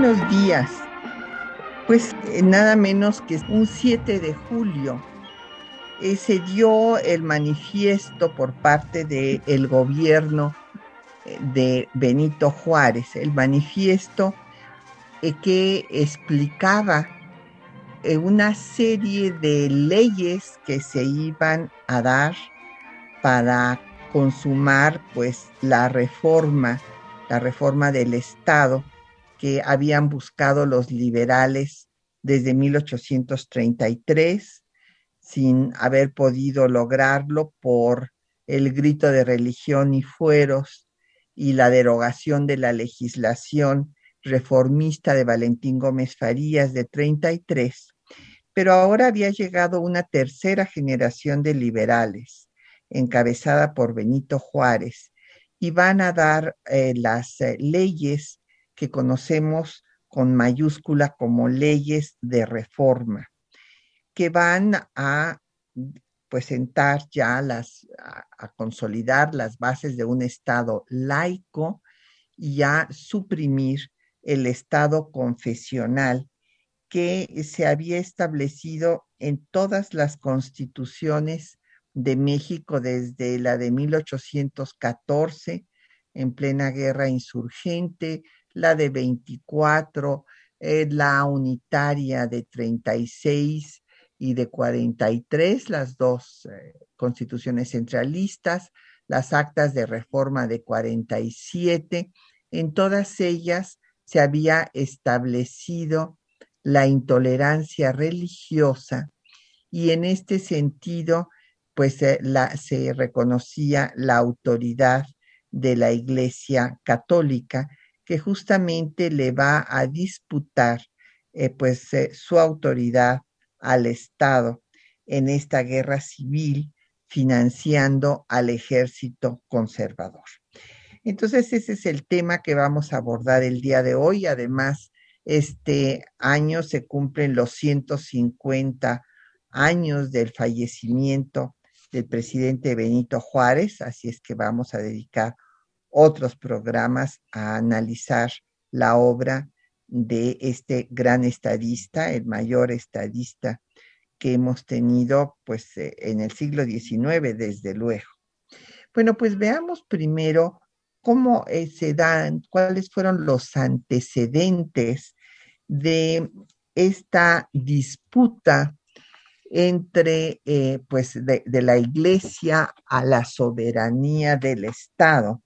Buenos días. Pues eh, nada menos que un 7 de julio eh, se dio el manifiesto por parte del gobierno eh, de Benito Juárez, el manifiesto que explicaba una serie de leyes que se iban a dar para consumar pues la reforma, la reforma del Estado que habían buscado los liberales desde 1833 sin haber podido lograrlo por el grito de religión y fueros y la derogación de la legislación reformista de Valentín Gómez Farías de 33, pero ahora había llegado una tercera generación de liberales, encabezada por Benito Juárez, y van a dar eh, las eh, leyes que conocemos con mayúscula como leyes de reforma, que van a pues sentar ya las, a, consolidar las bases de un Estado laico y a suprimir el Estado confesional que se había establecido en todas las constituciones de México desde la de 1814, en plena guerra insurgente, la de 24, eh, la unitaria de 36 y de 43, las dos eh, constituciones centralistas, las actas de reforma de 47. En todas ellas se había establecido la intolerancia religiosa y en este sentido, pues la, se reconocía la autoridad de la Iglesia Católica que justamente le va a disputar eh, pues eh, su autoridad al Estado en esta guerra civil financiando al ejército conservador. Entonces ese es el tema que vamos a abordar el día de hoy. Además, este año se cumplen los 150 años del fallecimiento del presidente Benito Juárez, así es que vamos a dedicar otros programas a analizar la obra de este gran estadista, el mayor estadista que hemos tenido pues eh, en el siglo XIX, desde luego. Bueno, pues veamos primero cómo eh, se dan, cuáles fueron los antecedentes de esta disputa entre, eh, pues, de, de, la iglesia a la soberanía del Estado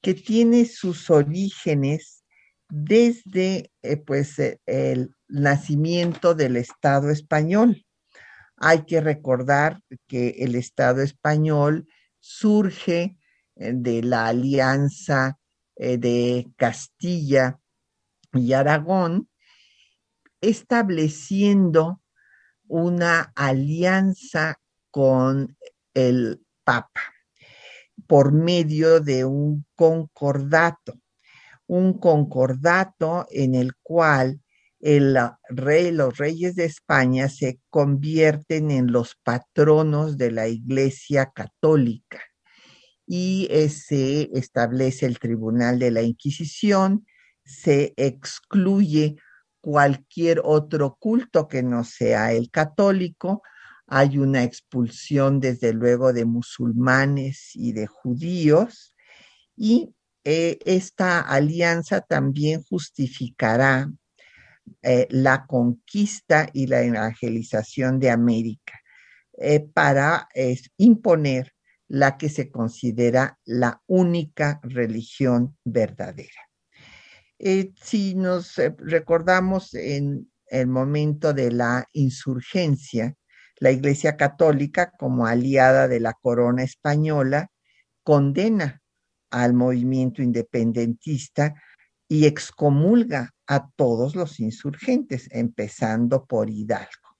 que tiene sus orígenes desde eh, pues, eh, el nacimiento del Estado español. Hay que recordar que el Estado español surge eh, de la alianza de Castilla y Aragón, estableciendo una alianza con el Papa por medio de un concordato, un concordato en el cual el rey, los reyes de España se convierten en los patronos de la Iglesia Católica y se establece el Tribunal de la Inquisición, se excluye cualquier otro culto que no sea el católico, hay una expulsión desde luego de musulmanes y de judíos y eh, esta alianza también justificará eh, la conquista y la evangelización de América eh, para imponer la que se considera la única religión verdadera. si nos recordamos en el momento de la insurgencia, la Iglesia Católica, como aliada de la corona española, condena al movimiento independentista y excomulga a todos los insurgentes, empezando por Hidalgo.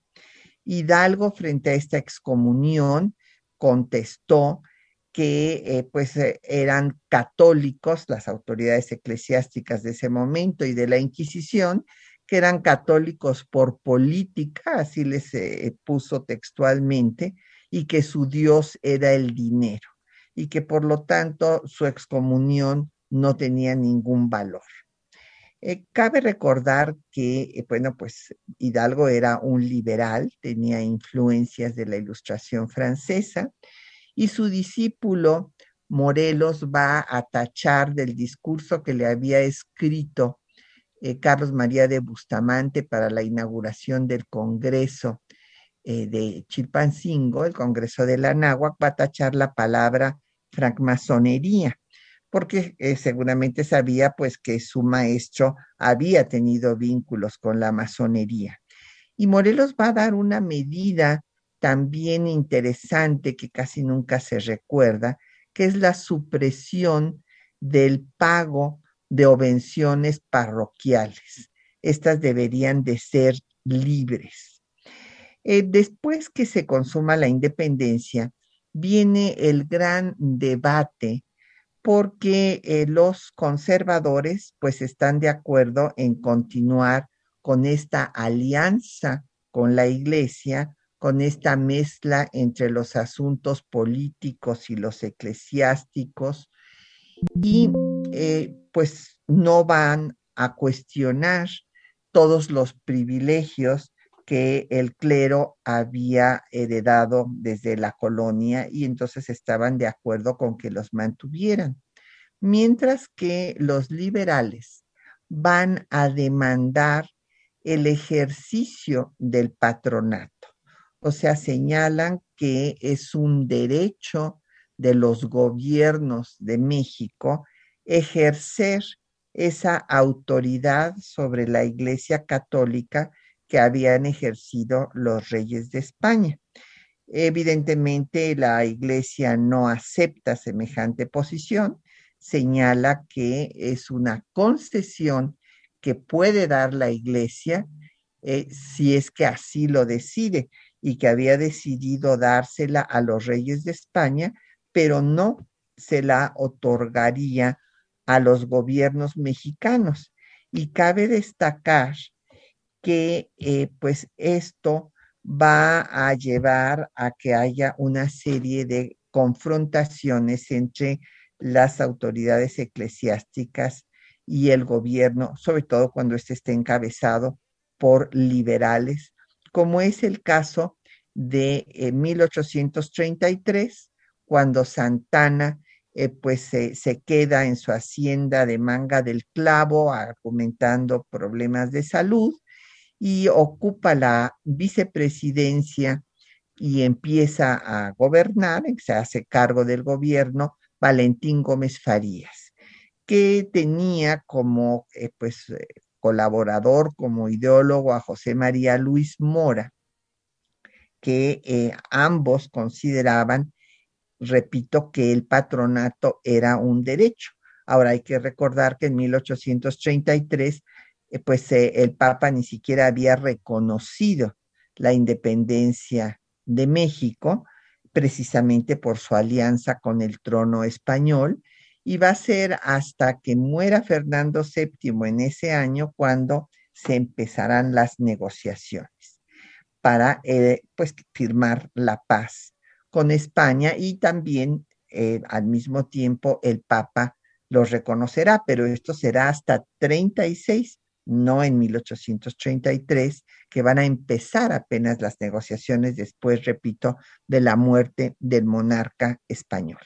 Hidalgo, frente a esta excomunión, contestó que eh, pues eh, eran católicos las autoridades eclesiásticas de ese momento y de la Inquisición, que eran católicos por política, así les eh, puso textualmente, y que su Dios era el dinero y que por lo tanto su excomunión no tenía ningún valor. Eh, cabe recordar que, eh, bueno, pues Hidalgo era un liberal, tenía influencias de la ilustración francesa y su discípulo Morelos va a tachar del discurso que le había escrito eh, Carlos María de Bustamante para la inauguración del Congreso de Chilpancingo, el Congreso de la Náhuac, va a tachar la palabra francmasonería porque eh, seguramente sabía pues que su maestro había tenido vínculos con la masonería. Y Morelos va a dar una medida también interesante que casi nunca se recuerda, que es la supresión del pago de obenciones parroquiales. Estas deberían de ser libres. Eh, después que se consuma la independencia, viene el gran debate porque eh, los conservadores pues están de acuerdo en continuar con esta alianza con la iglesia, con esta mezcla entre los asuntos políticos y los eclesiásticos y eh, pues no van a cuestionar todos los privilegios que el clero había heredado desde la colonia y entonces estaban de acuerdo con que los mantuvieran. Mientras que los liberales van a demandar el ejercicio del patronato. O sea, señalan que es un derecho de los gobiernos de México ejercer esa autoridad sobre la Iglesia Católica que habían ejercido los reyes de España. Evidentemente, la Iglesia no acepta semejante posición, señala que es una concesión que puede dar la Iglesia eh, si es que así lo decide y que había decidido dársela a los reyes de España, pero no se la otorgaría a los gobiernos mexicanos. Y cabe destacar que eh, pues esto va a llevar a que haya una serie de confrontaciones entre las autoridades eclesiásticas y el gobierno, sobre todo cuando éste esté encabezado por liberales, como es el caso de 1833, eh, cuando Santana eh, pues se queda en su hacienda de Manga del Clavo argumentando problemas de salud y ocupa la vicepresidencia y empieza a gobernar, se hace cargo del gobierno Valentín Gómez Farías, que tenía como eh, pues, eh, colaborador, como ideólogo a José María Luis Mora, que eh, ambos consideraban, repito, que el patronato era un derecho. Ahora hay que recordar que en 1833 eh, pues eh, el Papa ni siquiera había reconocido la independencia de México, precisamente por su alianza con el trono español, y va a ser hasta que muera Fernando VII en ese año cuando se empezarán las negociaciones para eh, pues firmar la paz con España y también al mismo tiempo el Papa los reconocerá, pero esto será hasta 36 no en 1833, que van a empezar apenas las negociaciones después, repito, de la muerte del monarca español.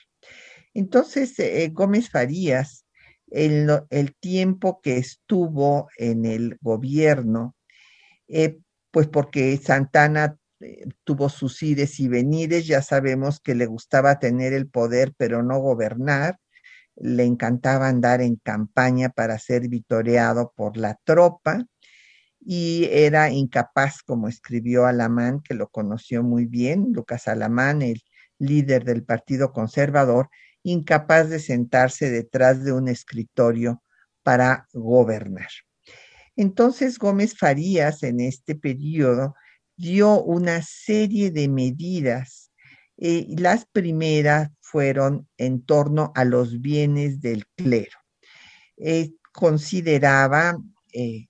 Entonces, eh, Gómez Farías, el, el, tiempo que estuvo en el gobierno, eh, pues porque Santana eh, tuvo sus ires y venires, ya sabemos que le gustaba tener el poder, pero no gobernar, le encantaba andar en campaña para ser vitoreado por la tropa y era incapaz, como escribió Alamán, que lo conoció muy bien, Lucas Alamán, el líder del Partido Conservador, incapaz de sentarse detrás de un escritorio para gobernar. Entonces Gómez Farías en este periodo dio una serie de medidas. Eh, las primeras fueron en torno a los bienes del clero. Eh, consideraba eh,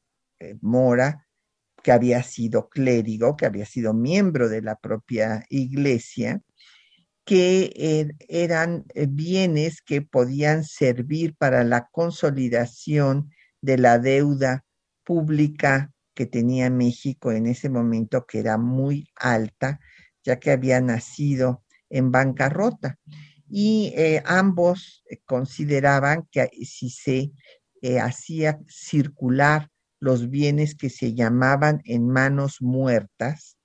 Mora que había sido clérigo, que había sido miembro de la propia iglesia, que er, eran bienes que podían servir para la consolidación de la deuda pública que tenía México en ese momento, que era muy alta, ya que había nacido en bancarrota. Y eh, ambos consideraban que si se eh, hacía circular los bienes que se llamaban en manos muertas,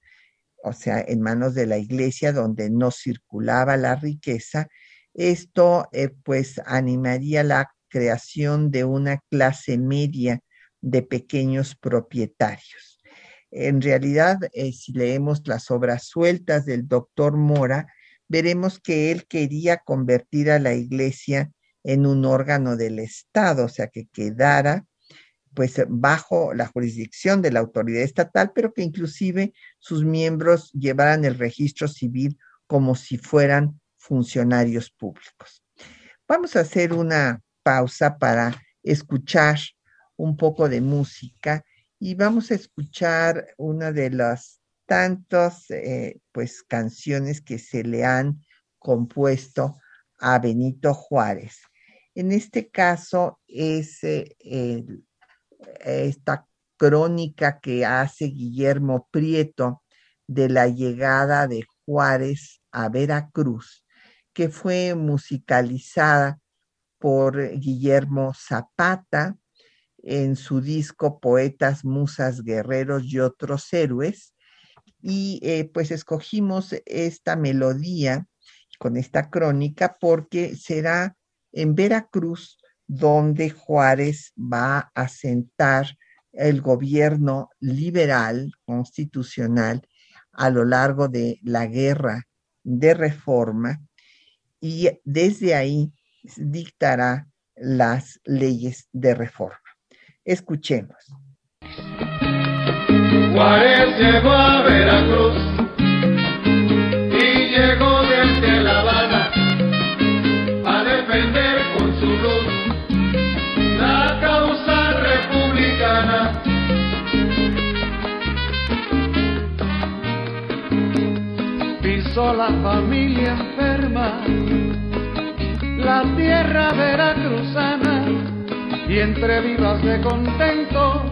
o sea, en manos de la iglesia donde no circulaba la riqueza, esto eh, pues animaría la creación de una clase media de pequeños propietarios. En realidad, eh, si leemos las obras sueltas del doctor Mora, veremos que él quería convertir a la iglesia en un órgano del Estado, o sea, que quedara pues bajo la jurisdicción de la autoridad estatal, pero que inclusive sus miembros llevaran el registro civil como si fueran funcionarios públicos. Vamos a hacer una pausa para escuchar un poco de música y vamos a escuchar una de las tantas eh, pues canciones que se le han compuesto a Benito Juárez. En este caso es eh, esta crónica que hace Guillermo Prieto de la llegada de Juárez a Veracruz, que fue musicalizada por Guillermo Zapata en su disco Poetas, Musas, Guerreros y otros héroes. Y eh, pues escogimos esta melodía con esta crónica porque será en Veracruz donde Juárez va a sentar el gobierno liberal constitucional a lo largo de la guerra de reforma y desde ahí dictará las leyes de reforma. Escuchemos. Juárez llegó a Veracruz y llegó desde La Habana a defender con su luz la causa republicana. Pisó la familia enferma, la tierra veracruzana y entre vivas de contento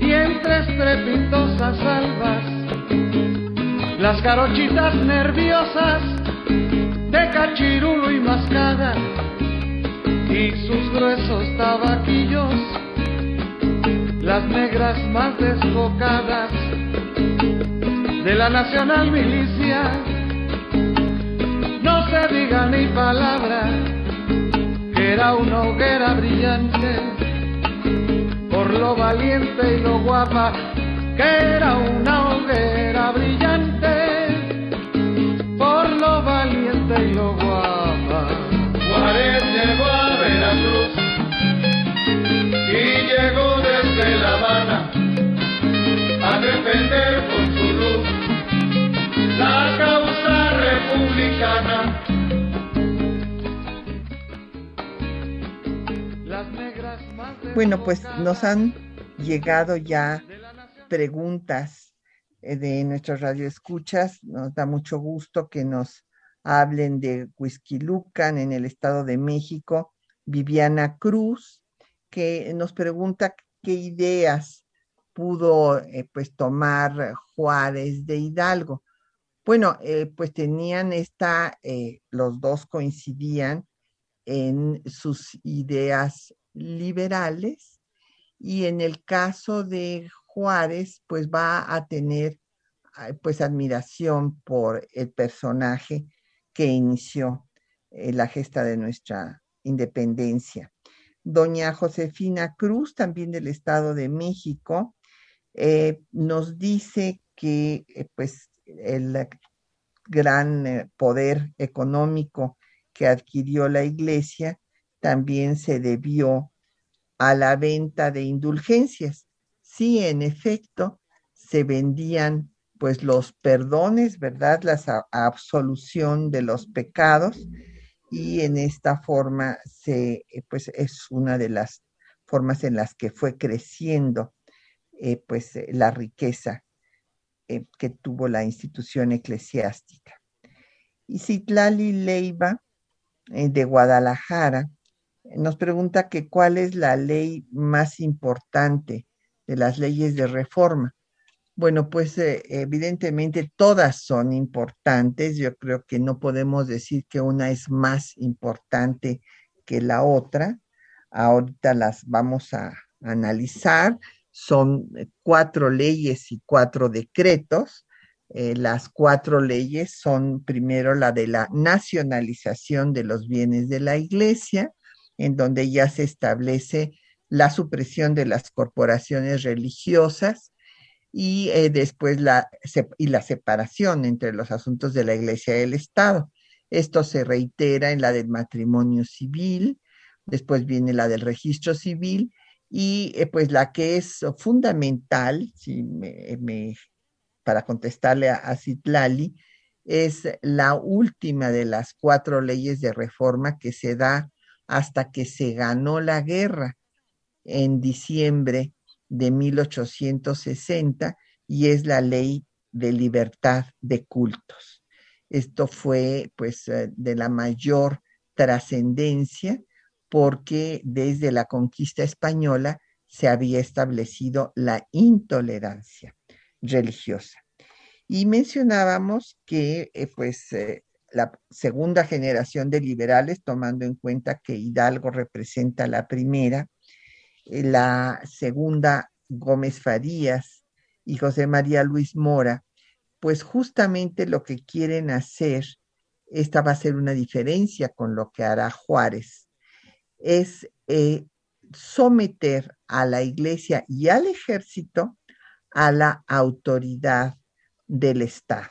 y entre estrepitosas albas, las carochitas nerviosas de cachirulo y mascada y sus gruesos tabaquillos, las negras más desbocadas de la nacional milicia, no se diga ni palabra era una hoguera brillante, por lo valiente y lo guapa, que era una hoguera brillante, por lo valiente y lo guapa. Juárez llegó a Veracruz y llegó desde La Habana a defender con su luz la causa republicana Bueno, pues nos han llegado ya preguntas eh, de nuestras radioescuchas. Nos da mucho gusto que nos hablen de Huizquilucan en el Estado de México. Viviana Cruz, que nos pregunta qué ideas pudo eh, pues tomar Juárez de Hidalgo. Bueno, eh, pues tenían esta, los dos coincidían en sus ideas liberales y en el caso de Juárez, pues va a tener pues admiración por el personaje que inició eh, la gesta de nuestra independencia. Doña Josefina Cruz, también del Estado de México, eh, nos dice que eh, pues el gran poder económico que adquirió la iglesia también se debió a la venta de indulgencias. sí, en efecto, se vendían pues los perdones, ¿verdad? La absolución de los pecados y en esta forma se, eh, pues es una de las formas en las que fue creciendo eh, pues eh, la riqueza que tuvo la institución eclesiástica. Y Citlali Leiva de Guadalajara nos pregunta que cuál es la ley más importante de las leyes de reforma. Bueno, pues eh, evidentemente todas son importantes. Yo creo que no podemos decir que una es más importante que la otra. Ahorita las vamos a analizar. Son eh, cuatro leyes y cuatro decretos. Eh, las cuatro leyes son primero la de la nacionalización de los bienes de la iglesia, en donde ya se establece la supresión de las corporaciones religiosas y eh, después la, y la separación entre los asuntos de la Iglesia y el Estado. Esto se reitera en la del matrimonio civil, después viene la del registro civil y eh, pues la que es fundamental, me, para contestarle a, a Citlali, es la última de las cuatro leyes de reforma que se da hasta que se ganó la guerra en diciembre de 1860 y es la ley de libertad de cultos. Esto fue pues eh, de la mayor trascendencia porque desde la conquista española se había establecido la intolerancia religiosa. Y mencionábamos que eh, pues eh, la segunda generación de liberales, tomando en cuenta que Hidalgo representa la primera, la segunda Gómez Farías y José María Luis Mora, pues justamente lo que quieren hacer, esta va a ser una diferencia con lo que hará Juárez, es eh, someter a la iglesia y al ejército a la autoridad del Estado.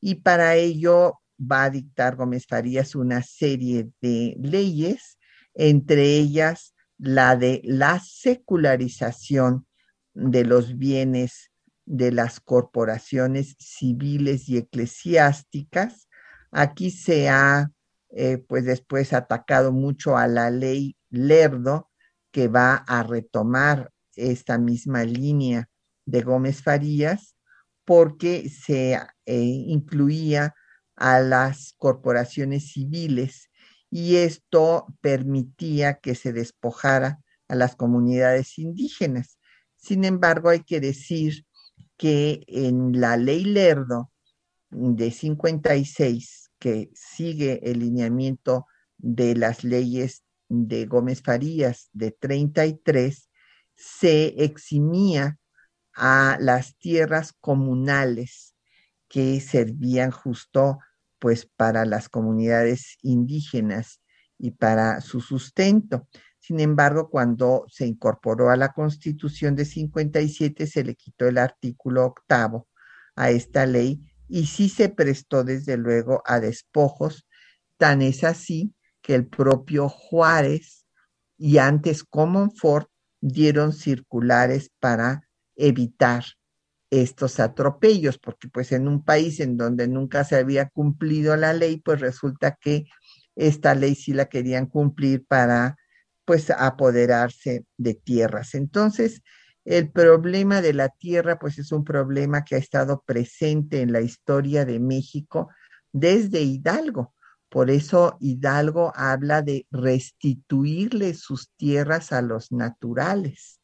Y para ello va a dictar Gómez Farías una serie de leyes, entre ellas la de la secularización de los bienes de las corporaciones civiles y eclesiásticas. Aquí se ha, eh, pues después, atacado mucho a la ley Lerdo, que va a retomar esta misma línea de Gómez Farías, porque se eh, incluía a las corporaciones civiles y esto permitía que se despojara a las comunidades indígenas. Sin embargo, hay que decir que en la ley Lerdo de 56, que sigue el lineamiento de las leyes de Gómez Farías de 33, se eximía a las tierras comunales que servían justo pues para las comunidades indígenas y para su sustento. Sin embargo, cuando se incorporó a la Constitución de 57, se le quitó el artículo octavo a esta ley y sí se prestó desde luego a despojos. Tan es así que el propio Juárez y antes Comonfort dieron circulares para evitar estos atropellos, porque pues en un país en donde nunca se había cumplido la ley, pues resulta que esta ley sí la querían cumplir para pues apoderarse de tierras. Entonces, el problema de la tierra pues es un problema que ha estado presente en la historia de México desde Hidalgo. Por eso Hidalgo habla de restituirle sus tierras a los naturales.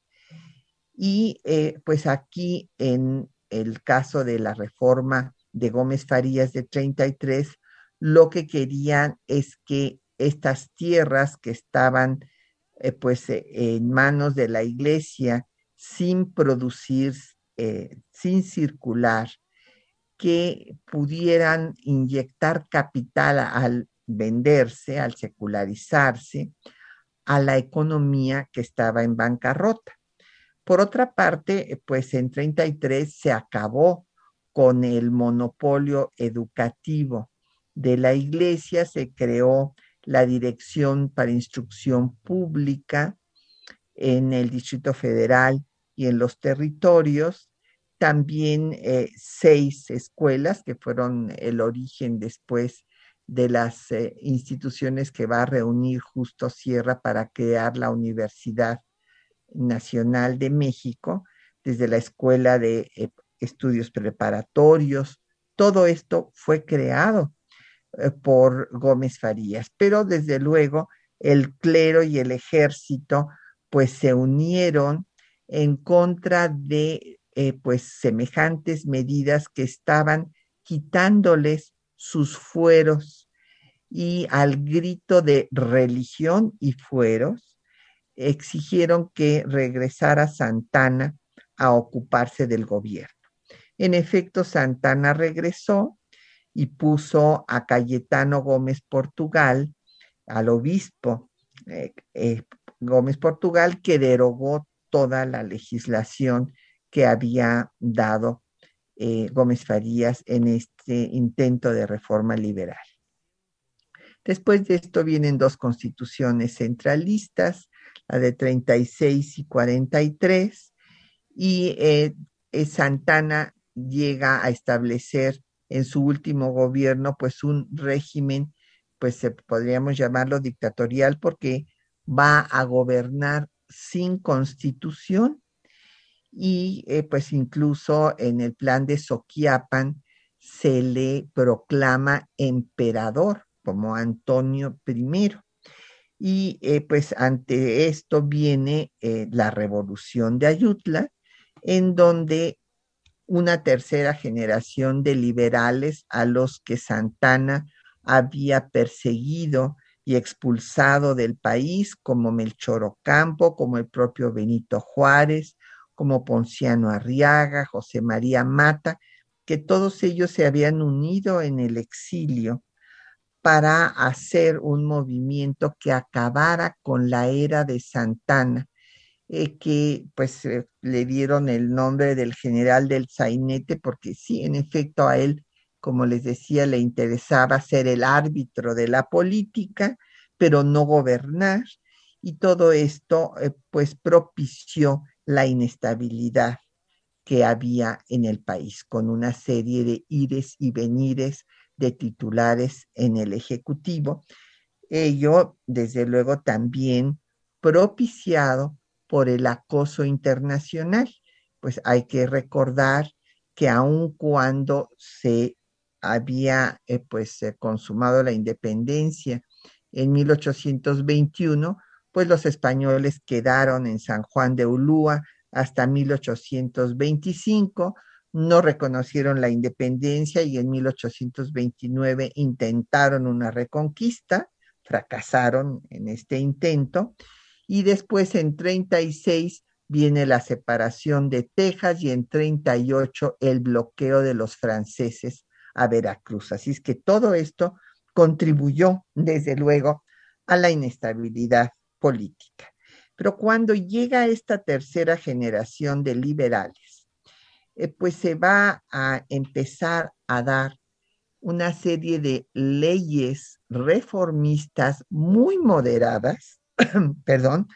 Y eh, pues aquí en el caso de la reforma de Gómez Farías de 33, lo que querían es que estas tierras que estaban eh, pues eh, en manos de la iglesia sin producir, sin circular, que pudieran inyectar capital al venderse, al secularizarse, a la economía que estaba en bancarrota. Por otra parte, pues en 33 se acabó con el monopolio educativo de la iglesia, se creó la Dirección para Instrucción Pública en el Distrito Federal y en los territorios, también eh, seis escuelas que fueron el origen después de las eh, instituciones que va a reunir Justo Sierra para crear la Universidad Nacional de México, desde la Escuela de eh, Estudios Preparatorios. Todo esto fue creado por Gómez Farías, pero desde luego el clero y el ejército pues se unieron en contra de eh, pues semejantes medidas que estaban quitándoles sus fueros y al grito de religión y fueros exigieron que regresara Santana a ocuparse del gobierno. En efecto, Santana regresó y puso a Cayetano Gómez Portugal, al obispo eh, eh, Gómez Portugal, que derogó toda la legislación que había dado eh, Gómez Farías en este intento de reforma liberal. Después de esto vienen dos constituciones centralistas, la de 36 y 43, y eh, eh, Santana llega a establecer en su último gobierno pues un régimen, pues podríamos llamarlo dictatorial porque va a gobernar sin constitución y eh, pues incluso en el plan de Soquiapan se le proclama emperador como Antonio I. Y eh, pues ante esto viene eh, la revolución de Ayutla, en donde una tercera generación de liberales a los que Santana había perseguido y expulsado del país, como Melchor Ocampo, como el propio Benito Juárez, como Ponciano Arriaga, José María Mata, que todos ellos se habían unido en el exilio para hacer un movimiento que acabara con la era de Santana, eh, que pues eh, le dieron el nombre del general del sainete, porque sí, en efecto a él como les decía, le interesaba ser el árbitro de la política, pero no gobernar. Y todo esto, eh, pues, propició la inestabilidad que había en el país, con una serie de ires y venires de titulares en el Ejecutivo. Ello, desde luego, también propiciado por el acoso internacional. Pues hay que recordar que aun cuando se había eh, pues eh, consumado la independencia en 1821, pues los españoles quedaron en San Juan de Ulúa hasta 1825, no reconocieron la independencia y en 1829 intentaron una reconquista, fracasaron en este intento, y después en 36 viene la separación de Texas y en 38 el bloqueo de los franceses a Veracruz. Así es que todo esto contribuyó, desde luego, a la inestabilidad política. Pero cuando llega esta tercera generación de liberales, eh, pues se va a empezar a dar una serie de leyes reformistas muy moderadas, perdón,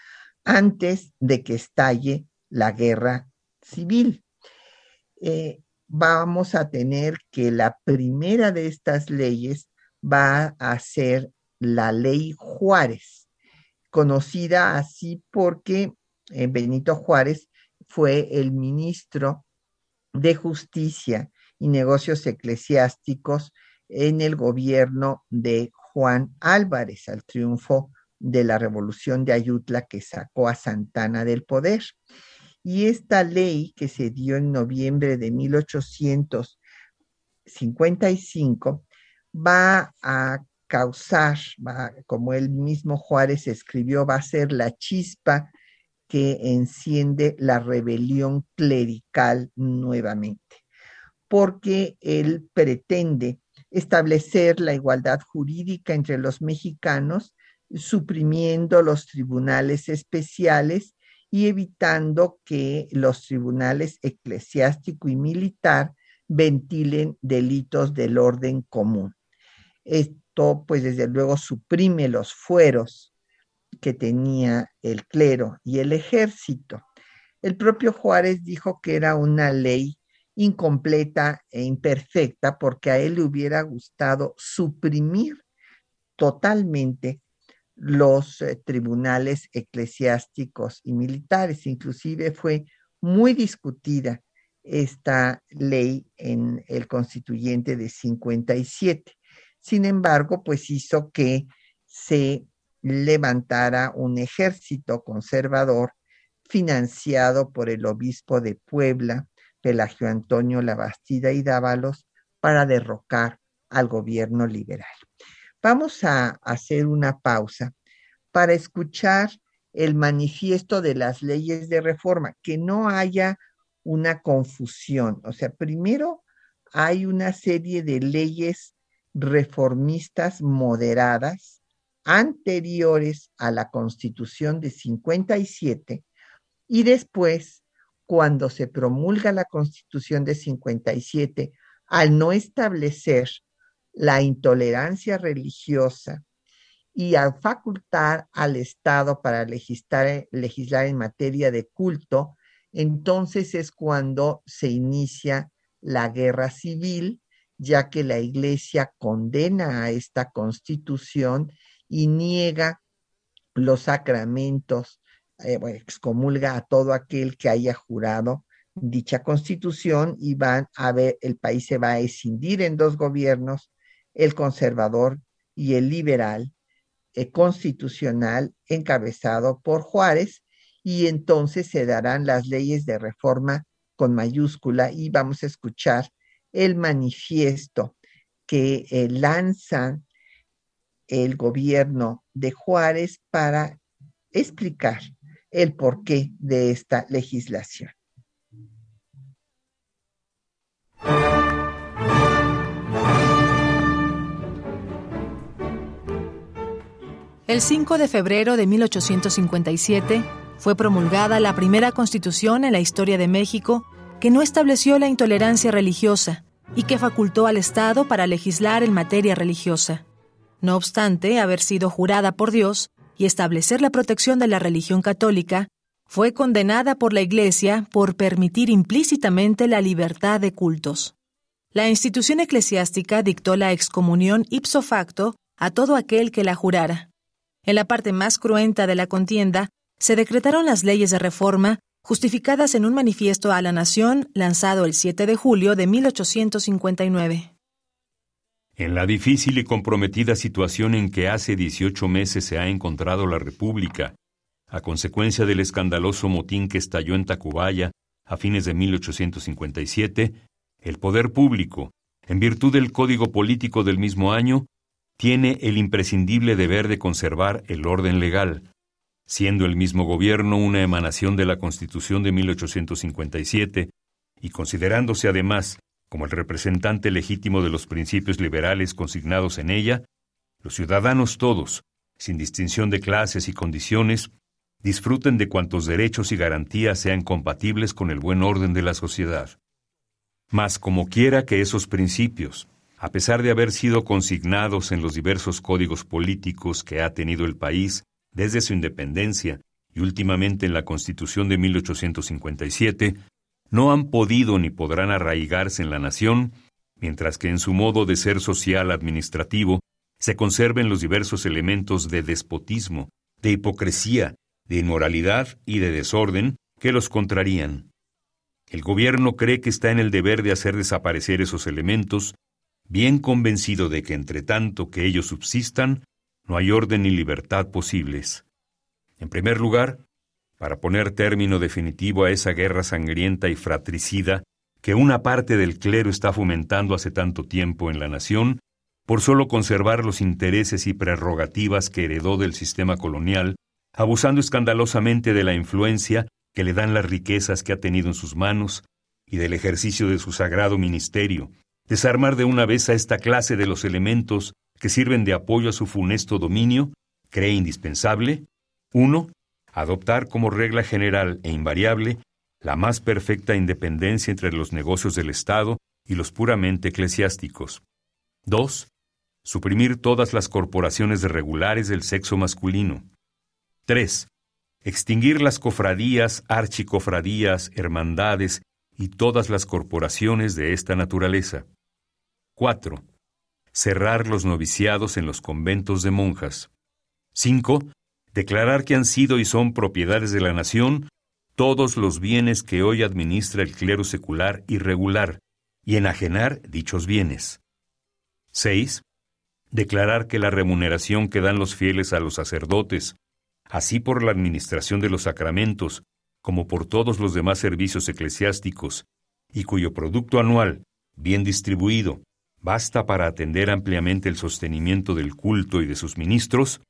antes de que estalle la guerra civil. Eh, vamos a tener que la primera de estas leyes va a ser la ley Juárez, conocida así porque eh, Benito Juárez fue el ministro de Justicia y Negocios Eclesiásticos en el gobierno de Juan Álvarez, al triunfo de la revolución de Ayutla que sacó a Santana del poder. Y esta ley que se dio en noviembre de 1855 va a causar, como el mismo Juárez escribió, va a ser la chispa que enciende la rebelión clerical nuevamente, porque él pretende establecer la igualdad jurídica entre los mexicanos, suprimiendo los tribunales especiales y evitando que los tribunales eclesiástico y militar ventilen delitos del orden común. Esto, pues, desde luego suprime los fueros que tenía el clero y el ejército. El propio Juárez dijo que era una ley incompleta e imperfecta porque a él le hubiera gustado suprimir totalmente los eh, tribunales eclesiásticos y militares. Inclusive fue muy discutida esta ley en el constituyente de 57. Sin embargo, pues hizo que se levantara un ejército conservador financiado por el obispo de Puebla, Pelagio Antonio Labastida y Dávalos, para derrocar al gobierno liberal. Vamos a hacer una pausa para escuchar el manifiesto de las leyes de reforma, que no haya una confusión. O sea, primero hay una serie de leyes reformistas moderadas anteriores a la constitución de 57 y después, cuando se promulga la constitución de 57, al no establecer la intolerancia religiosa y al facultar al Estado para legislar, legislar en materia de culto, entonces es cuando se inicia la guerra civil, ya que la Iglesia condena a esta constitución y niega los sacramentos, eh, excomulga a todo aquel que haya jurado dicha constitución y van a ver, el país se va a escindir en dos gobiernos, el conservador y el liberal eh, constitucional encabezado por Juárez y entonces se darán las leyes de reforma con mayúscula y vamos a escuchar el manifiesto que eh, lanza el gobierno de Juárez para explicar el porqué de esta legislación. El 5 de febrero de 1857 fue promulgada la primera constitución en la historia de México que no estableció la intolerancia religiosa y que facultó al Estado para legislar en materia religiosa. No obstante haber sido jurada por Dios y establecer la protección de la religión católica, fue condenada por la Iglesia por permitir implícitamente la libertad de cultos. La institución eclesiástica dictó la excomunión ipso facto a todo aquel que la jurara. En la parte más cruenta de la contienda, se decretaron las leyes de reforma, justificadas en un manifiesto a la nación lanzado el 7 de julio de 1859. En la difícil y comprometida situación en que hace 18 meses se ha encontrado la República, a consecuencia del escandaloso motín que estalló en Tacubaya a fines de 1857, el poder público, en virtud del Código Político del mismo año, tiene el imprescindible deber de conservar el orden legal, siendo el mismo gobierno una emanación de la Constitución de 1857 y considerándose además como el representante legítimo de los principios liberales consignados en ella, los ciudadanos todos, sin distinción de clases y condiciones, disfruten de cuantos derechos y garantías sean compatibles con el buen orden de la sociedad. Mas como quiera que esos principios, a pesar de haber sido consignados en los diversos códigos políticos que ha tenido el país desde su independencia y últimamente en la Constitución de 1857, no han podido ni podrán arraigarse en la nación, mientras que en su modo de ser social administrativo se conserven los diversos elementos de despotismo, de hipocresía, de inmoralidad y de desorden que los contrarían. El gobierno cree que está en el deber de hacer desaparecer esos elementos bien convencido de que entre tanto que ellos subsistan, no hay orden ni libertad posibles. En primer lugar, para poner término definitivo a esa guerra sangrienta y fratricida que una parte del clero está fomentando hace tanto tiempo en la nación, por solo conservar los intereses y prerrogativas que heredó del sistema colonial, abusando escandalosamente de la influencia que le dan las riquezas que ha tenido en sus manos y del ejercicio de su sagrado ministerio, desarmar de una vez a esta clase de los elementos que sirven de apoyo a su funesto dominio, cree indispensable 1. Adoptar como regla general e invariable la más perfecta independencia entre los negocios del Estado y los puramente eclesiásticos. 2. Suprimir todas las corporaciones regulares del sexo masculino. 3. extinguir las cofradías, archicofradías, hermandades y todas las corporaciones de esta naturaleza. 4. Cerrar los noviciados en los conventos de monjas. 5. Declarar que han sido y son propiedades de la nación todos los bienes que hoy administra el clero secular y regular, y enajenar dichos bienes. 6. Declarar que la remuneración que dan los fieles a los sacerdotes, así por la administración de los sacramentos, como por todos los demás servicios eclesiásticos, y cuyo producto anual, bien distribuido, basta para atender ampliamente el sostenimiento del culto y de sus ministros,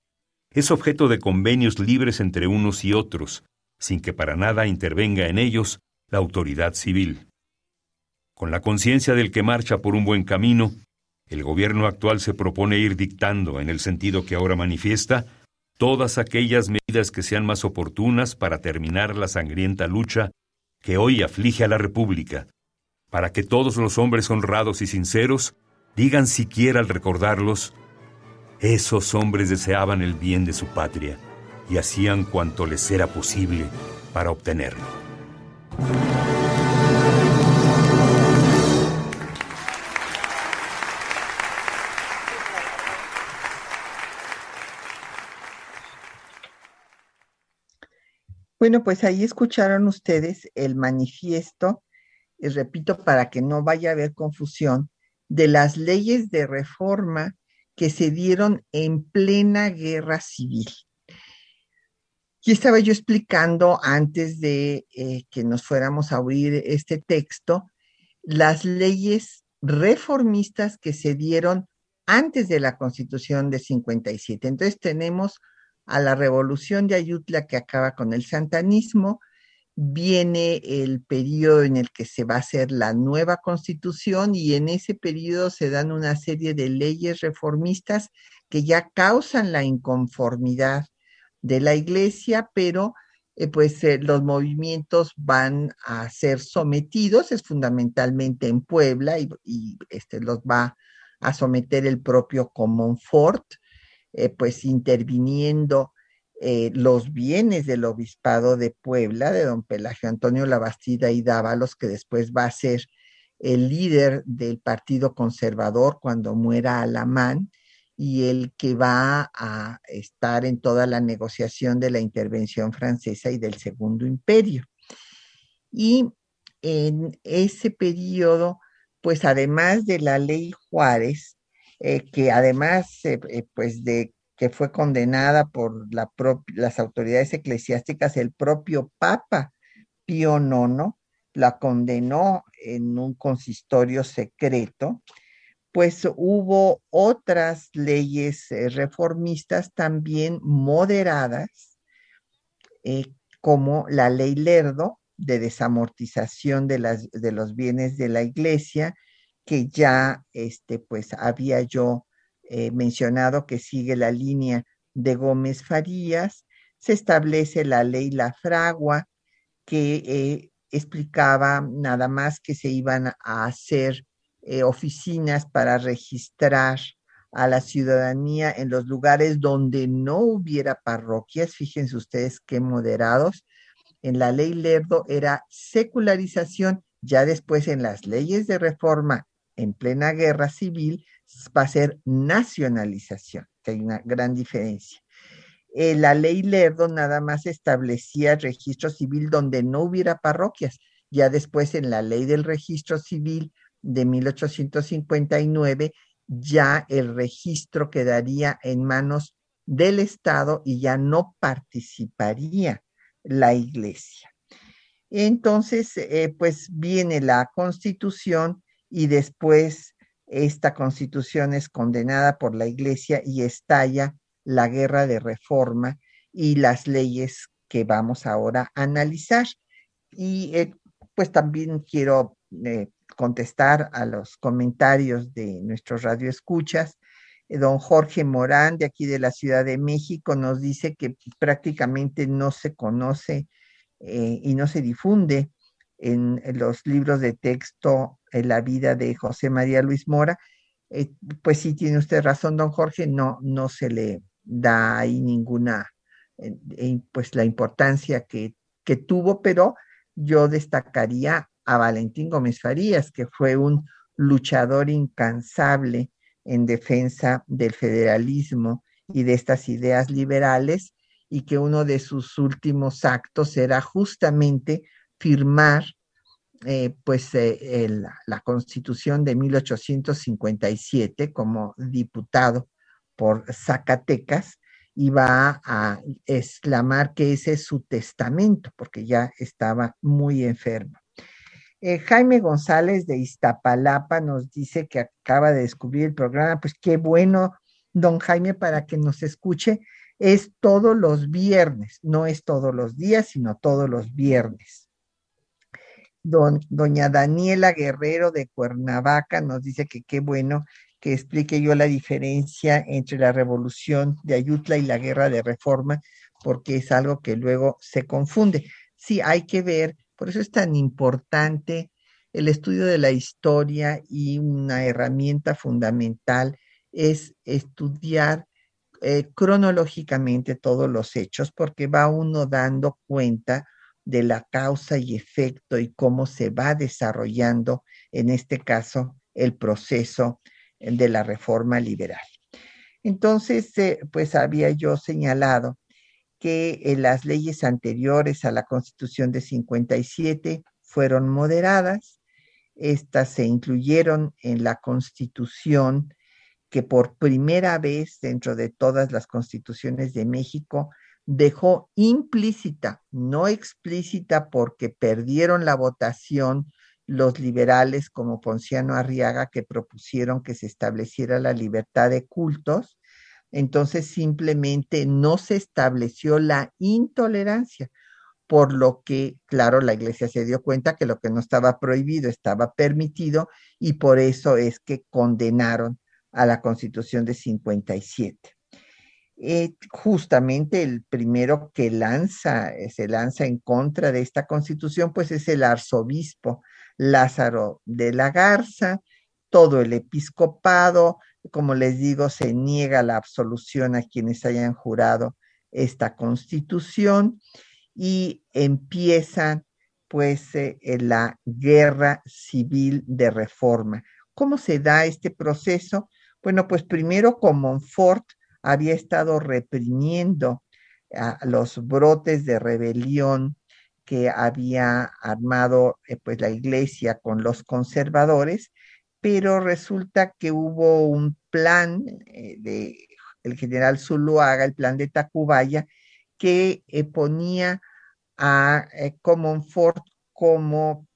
es objeto de convenios libres entre unos y otros, sin que para nada intervenga en ellos la autoridad civil. Con la conciencia del que marcha por un buen camino, el gobierno actual se propone ir dictando, en el sentido que ahora manifiesta, todas aquellas medidas que sean más oportunas para terminar la sangrienta lucha que hoy aflige a la República, para que todos los hombres honrados y sinceros digan siquiera al recordarlos, esos hombres deseaban el bien de su patria y hacían cuanto les era posible para obtenerlo. Bueno, pues ahí escucharon ustedes el manifiesto, y repito, para que no vaya a haber confusión, de las leyes de reforma que se dieron en plena guerra civil. Y estaba yo explicando antes de eh, que nos fuéramos a oír este texto, las leyes reformistas que se dieron antes de la constitución de 57. Entonces tenemos a la revolución de Ayutla que acaba con el santanismo, viene el periodo en el que se va a hacer la nueva constitución y en ese periodo se dan una serie de leyes reformistas que ya causan la inconformidad de la iglesia, pero eh, pues eh, los movimientos van a ser sometidos, es fundamentalmente en Puebla y, este, los va a someter el propio Comonfort, eh, pues interviniendo los bienes del obispado de Puebla, de don Pelagio Antonio Labastida y Dávalos, que después va a ser el líder del Partido Conservador cuando muera Alamán, y el que va a estar en toda la negociación de la intervención francesa y del Segundo Imperio. Y en ese periodo, pues además de la ley Juárez, eh, que además, eh, eh, pues de que fue condenada por las autoridades eclesiásticas, el propio Papa Pío IX la condenó en un consistorio secreto, pues hubo otras leyes eh, reformistas también moderadas, eh, como la ley Lerdo de desamortización de, las, de los bienes de la iglesia, que ya este, pues había yo eh, mencionado que sigue la línea de Gómez Farías, se establece la ley La Fragua, que explicaba nada más que se iban a hacer eh, oficinas para registrar a la ciudadanía en los lugares donde no hubiera parroquias. Fíjense ustedes qué moderados. En la ley Lerdo era secularización, ya después en las leyes de reforma en plena guerra civil va a ser nacionalización, que hay una gran diferencia. Eh, la ley Lerdo nada más establecía registro civil donde no hubiera parroquias. Ya después en la ley del registro civil de 1859, ya el registro quedaría en manos del Estado y ya no participaría la iglesia. Entonces, eh, pues viene la constitución y después esta constitución es condenada por la iglesia y estalla la guerra de reforma y las leyes que vamos ahora a analizar. Y eh, pues también quiero eh, contestar a los comentarios de nuestros radioescuchas. Don Jorge Morán, de aquí de la Ciudad de México, nos dice que prácticamente no se conoce eh, y no se difunde en, los libros de texto en la vida de José María Luis Mora. Eh, pues sí, tiene usted razón, don Jorge, no, no se le da ahí ninguna pues la importancia que, que tuvo, pero yo destacaría a Valentín Gómez Farías, que fue un luchador incansable en defensa del federalismo y de estas ideas liberales y que uno de sus últimos actos era justamente firmar eh, pues eh, la constitución de 1857 como diputado por Zacatecas y va a exclamar que ese es su testamento porque ya estaba muy enfermo. Eh, Jaime González de Iztapalapa nos dice que acaba de descubrir el programa, pues qué bueno, don Jaime, para que nos escuche. Es todos los viernes, no es todos los días, sino todos los viernes. Don, doña Daniela Guerrero de Cuernavaca nos dice que qué bueno que explique yo la diferencia entre la revolución de Ayutla y la guerra de reforma, porque es algo que luego se confunde. Sí, hay que ver por eso es tan importante el estudio de la historia y una herramienta fundamental es estudiar eh, cronológicamente todos los hechos porque va uno dando cuenta de la causa y efecto y cómo se va desarrollando, en este caso, el proceso de la reforma liberal. Entonces, eh, pues había yo señalado que eh, las leyes anteriores a la Constitución de 57 fueron moderadas. Estas se incluyeron en la Constitución que por primera vez dentro de todas las constituciones de México dejó implícita, no explícita porque perdieron la votación los liberales como Ponciano Arriaga que propusieron que se estableciera la libertad de cultos, entonces simplemente no se estableció la intolerancia, por lo que, claro, la iglesia se dio cuenta que lo que no estaba prohibido estaba permitido y por eso es que condenaron a la constitución de 57. Eh, justamente el primero que lanza, eh, se lanza en contra de esta constitución, pues es el arzobispo Lázaro de la Garza, todo el episcopado, como les digo, se niega la absolución a quienes hayan jurado esta constitución y empieza pues eh, la guerra civil de reforma. ¿Cómo se da este proceso? Bueno, pues primero Comonfort había estado reprimiendo los brotes de rebelión que había armado eh, pues la iglesia con los conservadores pero resulta que hubo un plan eh, de el general Zuluaga, el plan de Tacubaya, que eh, ponía a Comonfort como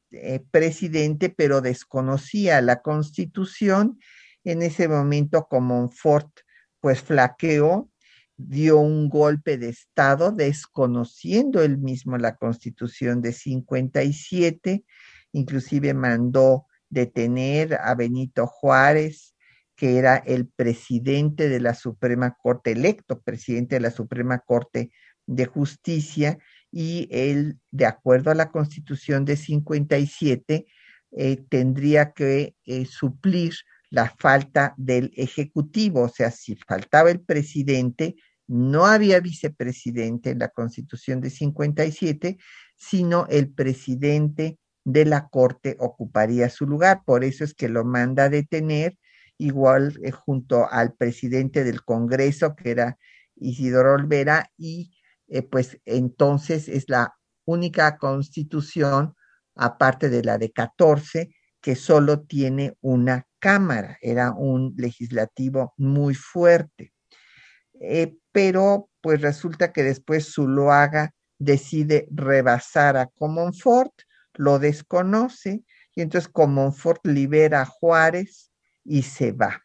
presidente, pero desconocía la constitución. En ese momento Comonfort pues flaqueó, dio un golpe de Estado, desconociendo él mismo la constitución de 57, inclusive mandó detener a Benito Juárez, que era el presidente de la Suprema Corte, electo presidente de la Suprema Corte de Justicia, y él, de acuerdo a la Constitución de 57, eh, tendría que eh, suplir la falta del Ejecutivo, o sea, si faltaba el presidente, no había vicepresidente en la Constitución de 57, sino el presidente de la corte ocuparía su lugar. Por eso es que lo manda a detener, igual eh, junto al presidente del Congreso, que era Isidoro Olvera, y eh, pues entonces es la única constitución, aparte de la de 14, que solo tiene una cámara. Era un legislativo muy fuerte. Eh, pero pues resulta que después Zuloaga decide rebasar a Comonfort lo desconoce y entonces Comonfort libera a Juárez y se va.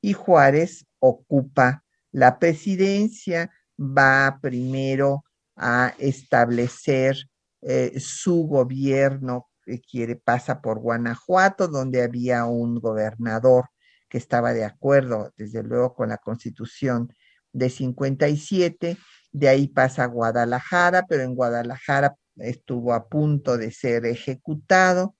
Y Juárez ocupa la presidencia, va primero a establecer eh, su gobierno quiere, pasa por Guanajuato, donde había un gobernador que estaba de acuerdo, desde luego, con la constitución de 57, de ahí pasa a Guadalajara, pero en Guadalajara estuvo a punto de ser ejecutado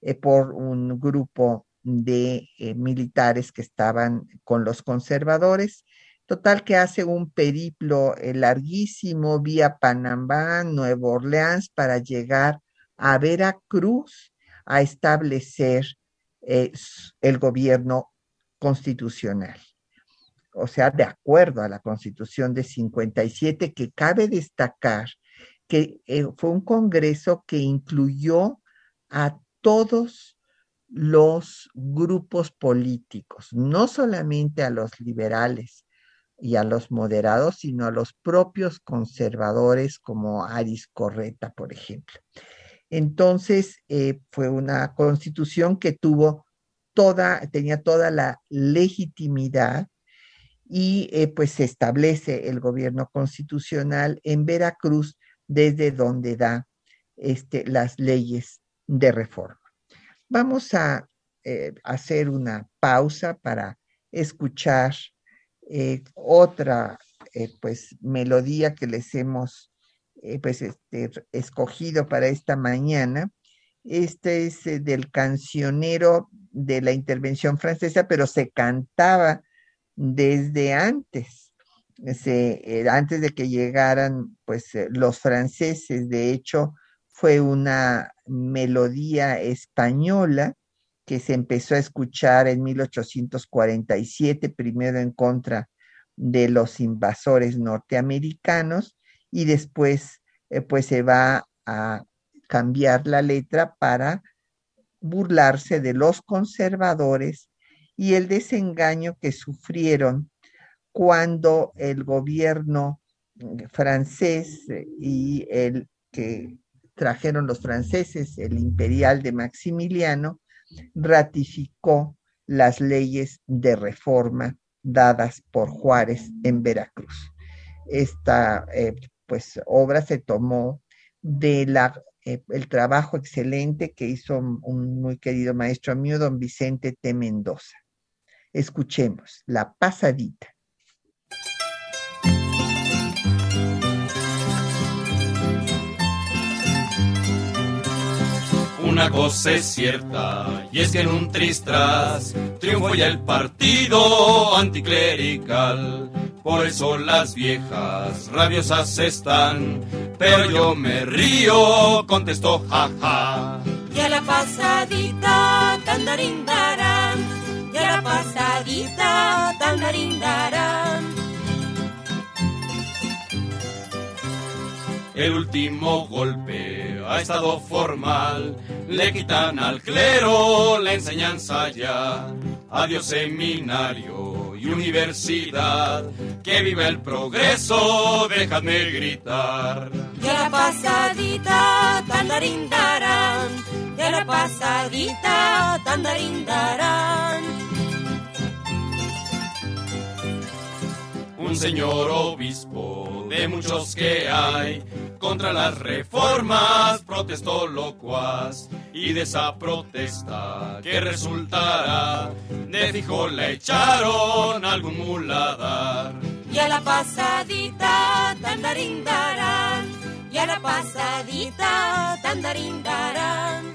eh, por un grupo de eh, militares que estaban con los conservadores. Total que hace un periplo eh, larguísimo vía Panamá, Nueva Orleans, para llegar a Veracruz a establecer eh, el gobierno constitucional. O sea, de acuerdo a la constitución de 57, que cabe destacar que eh, fue un congreso que incluyó a todos los grupos políticos, no solamente a los liberales y a los moderados, sino a los propios conservadores como Aris Correta, por ejemplo. Entonces, eh, fue una constitución que tuvo toda, tenía toda la legitimidad y eh, pues se establece el gobierno constitucional en Veracruz desde donde da este, las leyes de reforma. Vamos a eh, hacer una pausa para escuchar otra pues melodía que les hemos eh, pues, este, escogido para esta mañana. Este es eh, del cancionero de la intervención francesa, pero se cantaba desde antes, eh, antes de que llegaran pues, los franceses. De hecho, fue una melodía española que se empezó a escuchar en 1847, primero en contra de los invasores norteamericanos y después eh, pues se va a cambiar la letra para burlarse de los conservadores y el desengaño que sufrieron cuando el gobierno eh, francés eh, y el que trajeron los franceses, el imperial de Maximiliano, ratificó las leyes de reforma dadas por Juárez en Veracruz. Esta pues obra se tomó de la, eh, el trabajo excelente que hizo un muy querido maestro mío, don Vicente T. Mendoza. Escuchemos, La Pasadita. Una cosa es cierta, y es que en un tristras triunfó ya el partido anticlerical por eso las viejas rabiosas están, pero yo me río, contestó jaja. Ya la pasadita, tandarindarán, ya la pasadita, tandarindarán. El último golpe ha estado formal, le quitan al clero la enseñanza ya. Adiós seminario y universidad, que viva el progreso, déjame gritar. Ya la pasadita, tandarindarán, ya la pasadita, tandarindarán. Un señor obispo de muchos que hay, contra las reformas protestó locuaz y de esa protesta que resultará de fijo le echaron algún muladar. Y a la pasadita tandarindarán, y a la pasadita tandarindarán.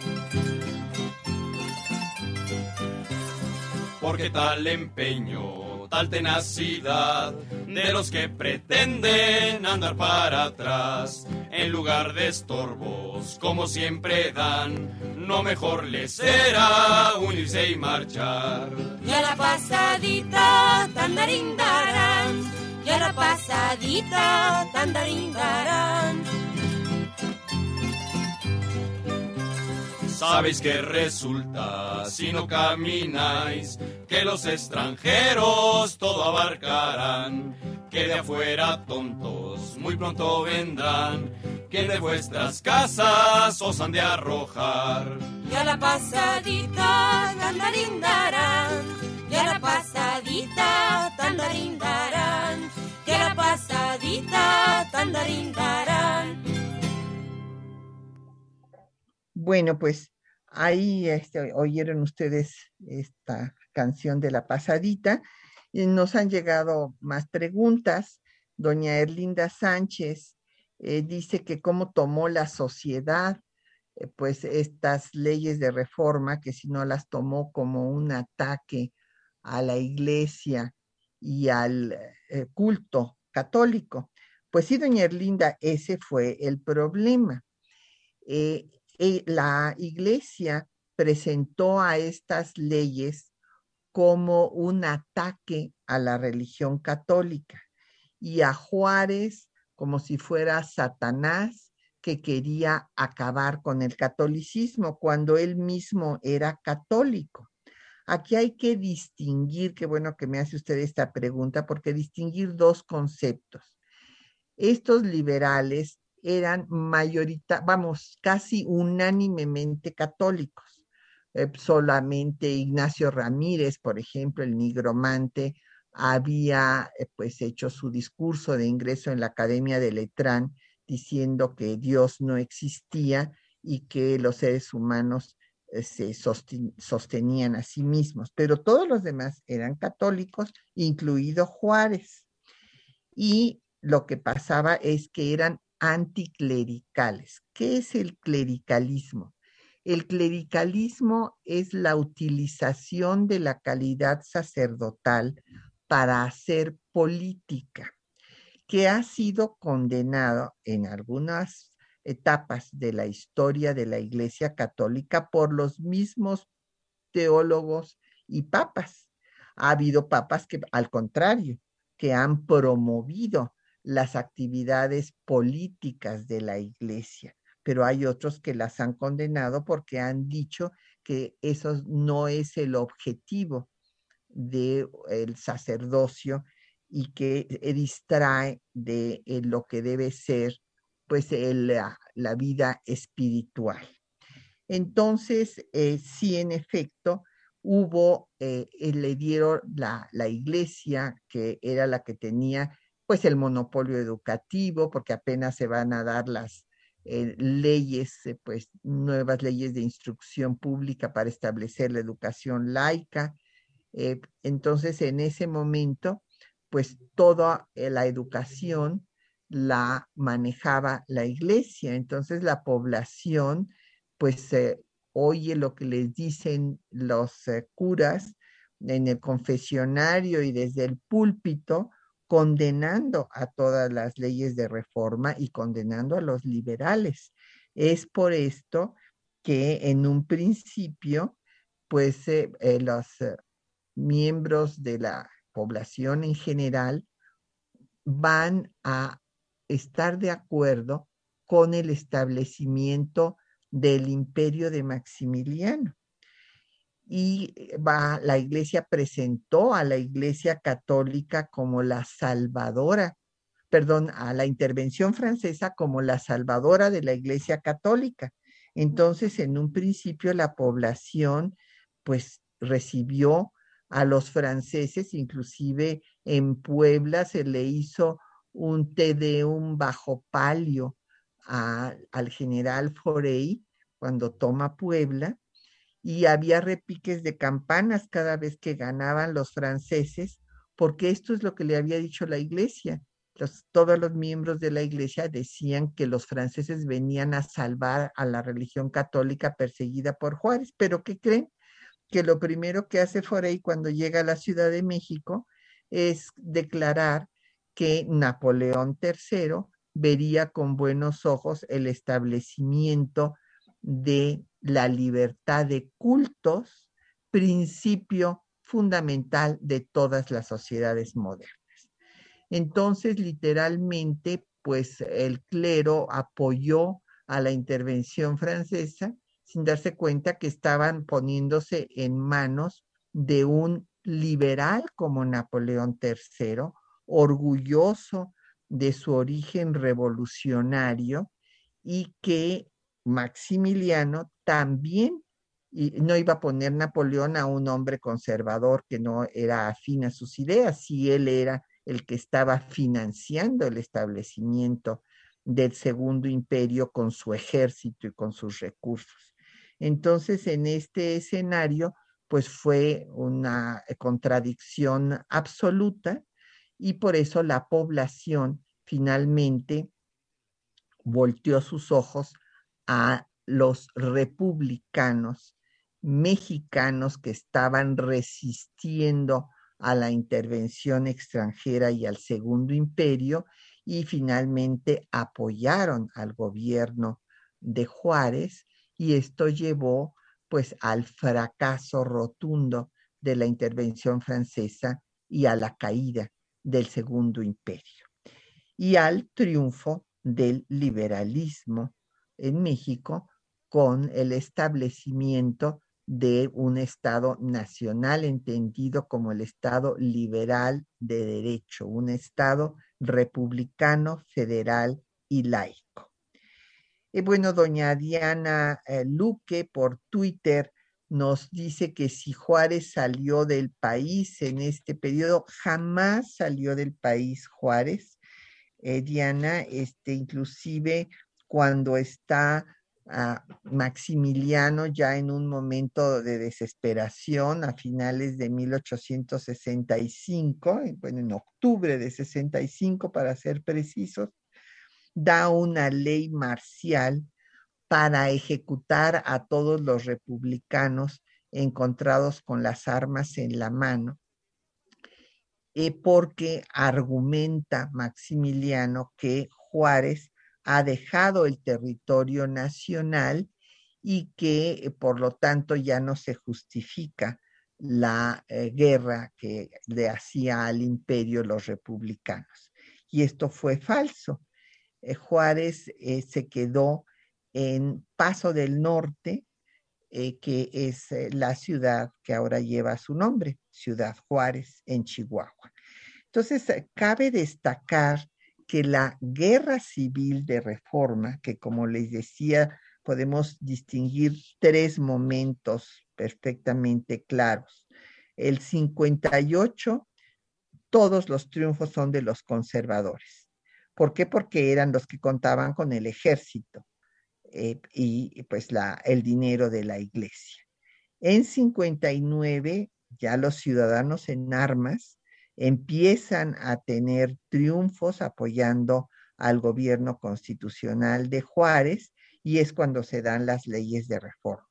Porque tal empeño, tal tenacidad de los que pretenden andar para atrás, en lugar de estorbos, como siempre dan, no mejor les será unirse y marchar. Y a la pasadita tandarindarán, y a la pasadita tandarindarán. Sabéis que resulta si no camináis, que los extranjeros todo abarcarán, que de afuera tontos muy pronto vendrán, que de vuestras casas os han de arrojar. Y a la pasadita tandarindarán, y a la pasadita tandarindarán, que a la pasadita tandarindarán. Bueno, pues ahí este, oyeron ustedes esta canción de la pasadita. Y nos han llegado más preguntas. Doña Erlinda Sánchez eh, dice que cómo tomó la sociedad eh, pues estas leyes de reforma, que si no las tomó como un ataque a la iglesia y al eh, culto católico. Pues sí, doña Erlinda, ese fue el problema. Eh, la iglesia presentó a estas leyes como un ataque a la religión católica y a Juárez como si fuera Satanás que quería acabar con el catolicismo cuando él mismo era católico. Aquí hay que distinguir, qué bueno que me hace usted esta pregunta, porque distinguir dos conceptos. Estos liberales eran mayorita, vamos, casi unánimemente católicos. Eh, solamente Ignacio Ramírez, por ejemplo, el nigromante, había eh, pues hecho su discurso de ingreso en la Academia de Letrán diciendo que Dios no existía y que los seres humanos eh, se sostenían a sí mismos, pero todos los demás eran católicos, incluido Juárez. Y lo que pasaba es que eran anticlericales. ¿Qué es el clericalismo? El clericalismo es la utilización de la calidad sacerdotal para hacer política, que ha sido condenado en algunas etapas de la historia de la Iglesia Católica por los mismos teólogos y papas. Ha habido papas que, al contrario, que han promovido las actividades políticas de la Iglesia, pero hay otros que las han condenado porque han dicho que eso no es el objetivo del sacerdocio y que distrae de lo que debe ser pues la, vida espiritual. Entonces, eh, sí, en efecto, hubo, eh, eh, le dieron la, la, iglesia, que era la que tenía pues el monopolio educativo, porque apenas se van a dar las leyes, pues nuevas leyes de instrucción pública para establecer la educación laica. entonces, en ese momento, pues toda la educación la manejaba la iglesia. Entonces la población pues oye lo que les dicen los eh, curas en el confesionario y desde el púlpito, condenando a todas las leyes de reforma y condenando a los liberales. Es por esto que en un principio, pues eh, eh, los miembros de la población en general van a estar de acuerdo con el establecimiento del imperio de Maximiliano. Y va, la iglesia presentó a la iglesia católica como la salvadora, perdón, a la intervención francesa como la salvadora de la iglesia católica. Entonces, en un principio, la población, pues, recibió a los franceses, inclusive en Puebla se le hizo un un bajo palio al general Forey cuando toma Puebla y había repiques de campanas cada vez que ganaban los franceses, porque esto es lo que le había dicho la iglesia. todos los miembros de la iglesia decían que los franceses venían a salvar a la religión católica perseguida por Juárez, pero ¿qué creen? Que lo primero que hace Forey cuando llega a la Ciudad de México es declarar que Napoleón III vería con buenos ojos el establecimiento de la libertad de cultos, principio fundamental de todas las sociedades modernas. Entonces, literalmente, pues el clero apoyó a la intervención francesa sin darse cuenta que estaban poniéndose en manos de un liberal como Napoleón III, orgulloso de su origen revolucionario y que Maximiliano también y no iba a poner Napoleón a un hombre conservador que no era afín a sus ideas, si él era el que estaba financiando el establecimiento del segundo imperio con su ejército y con sus recursos. Entonces, en este escenario, pues fue una contradicción absoluta y por eso la población finalmente volteó sus ojos a los republicanos mexicanos que estaban resistiendo a la intervención extranjera y al Segundo Imperio y finalmente apoyaron al gobierno de Juárez y esto llevó pues al fracaso rotundo de la intervención francesa y a la caída del Segundo Imperio y al triunfo del liberalismo en México con el establecimiento de un Estado nacional entendido como el Estado liberal de derecho, un Estado republicano, federal y laico. Y bueno, doña Diana eh, Luque por Twitter nos dice que si Juárez salió del país en este periodo, jamás salió del país Juárez. Eh, Diana, este, inclusive cuando está Maximiliano ya en un momento de desesperación a finales de 1865, bueno, en octubre de 65 para ser precisos, da una ley marcial para ejecutar a todos los republicanos encontrados con las armas en la mano, eh, porque argumenta Maximiliano que Juárez ha dejado el territorio nacional y que eh, por lo tanto ya no se justifica la eh, guerra que le hacía al imperio los republicanos. Y esto fue falso. Eh, Juárez se quedó en Paso del Norte, que es la ciudad que ahora lleva su nombre, Ciudad Juárez, en Chihuahua. Entonces, cabe destacar que la guerra civil de reforma, que como les decía, podemos distinguir tres momentos perfectamente claros. El 58, todos los triunfos son de los conservadores. ¿Por qué? Porque eran los que contaban con el ejército eh, y pues la, el dinero de la iglesia. En 59, ya los ciudadanos en armas empiezan a tener triunfos apoyando al gobierno constitucional de Juárez y es cuando se dan las leyes de reforma.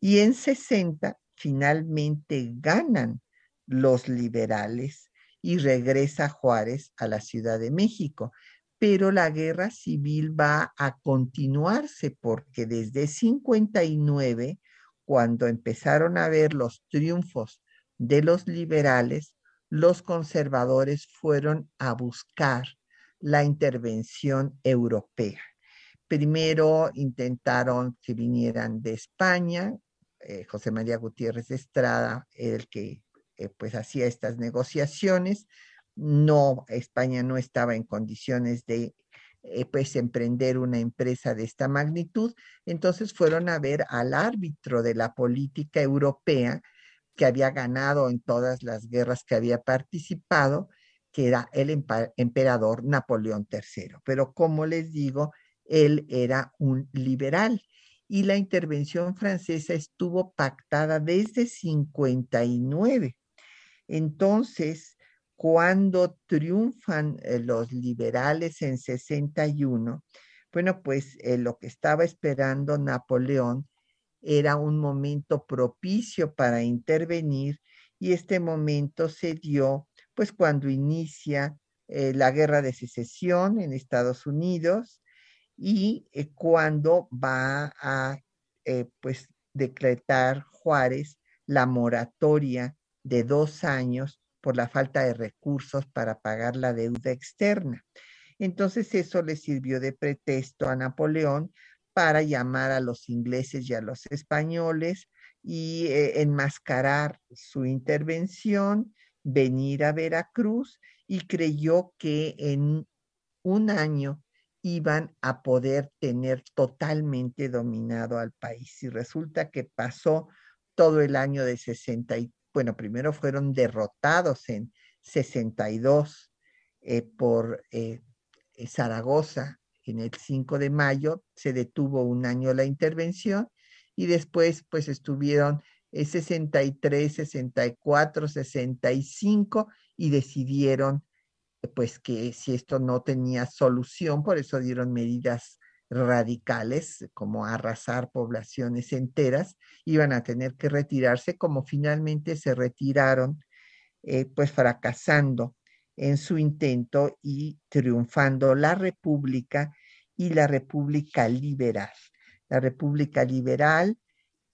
Y en 60 finalmente ganan los liberales y regresa Juárez a la Ciudad de México. Pero la guerra civil va a continuarse porque desde 59, cuando empezaron a ver los triunfos de los liberales, los conservadores fueron a buscar la intervención europea. Primero intentaron que vinieran de España, eh, José María Gutiérrez Estrada el que eh, pues hacía estas negociaciones. No, España no estaba en condiciones de eh, pues emprender una empresa de esta magnitud, entonces fueron a ver al árbitro de la política europea que había ganado en todas las guerras que había participado, que era el emperador Napoleón III. Pero como les digo, él era un liberal y la intervención francesa estuvo pactada desde 59. Entonces, cuando triunfan eh, los liberales en 61, bueno, pues eh, lo que estaba esperando Napoleón era un momento propicio para intervenir y este momento se dio pues cuando inicia eh, la guerra de secesión en Estados Unidos y eh, cuando va a eh, pues decretar Juárez la moratoria de dos años por la falta de recursos para pagar la deuda externa. Entonces eso le sirvió de pretexto a Napoleón para llamar a los ingleses y a los españoles y eh, enmascarar su intervención, venir a Veracruz y creyó que en un año iban a poder tener totalmente dominado al país. Y resulta que pasó todo el año de 60 y, bueno, primero fueron derrotados en 62 eh, por eh, Zaragoza en el 5 de mayo se detuvo un año la intervención y después pues estuvieron 63, 64, 65 y decidieron pues que si esto no tenía solución, por eso dieron medidas radicales como arrasar poblaciones enteras, iban a tener que retirarse como finalmente se retiraron eh, pues fracasando en su intento y triunfando la República y la República Liberal. La República Liberal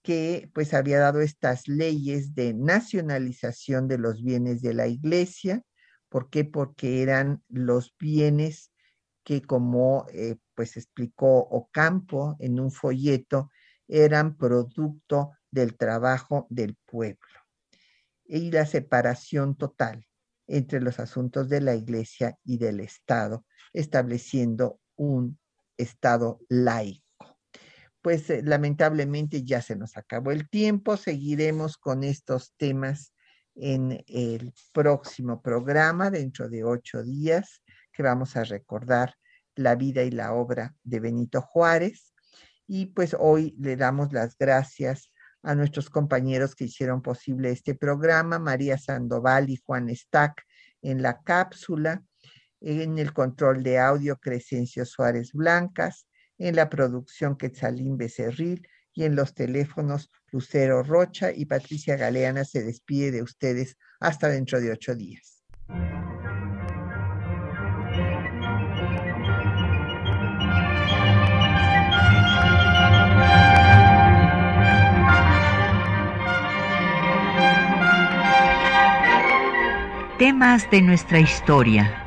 que pues había dado estas leyes de nacionalización de los bienes de la iglesia. ¿Por qué? Porque eran los bienes que como eh, pues explicó Ocampo en un folleto, eran producto del trabajo del pueblo. Y la separación total entre los asuntos de la iglesia y del Estado, estableciendo un Estado laico pues eh, lamentablemente ya se nos acabó el tiempo. Seguiremos con estos temas en el próximo programa dentro de ocho días que vamos a recordar la vida y la obra de Benito Juárez. Y pues hoy le damos las gracias a nuestros compañeros que hicieron posible este programa, María Sandoval y Juan Stack en la cápsula, en el control de audio Crescencio Suárez Blancas, en la producción Quetzalín Becerril y en los teléfonos Lucero Rocha y Patricia Galeana se despide de ustedes hasta dentro de ocho días. Temas de nuestra historia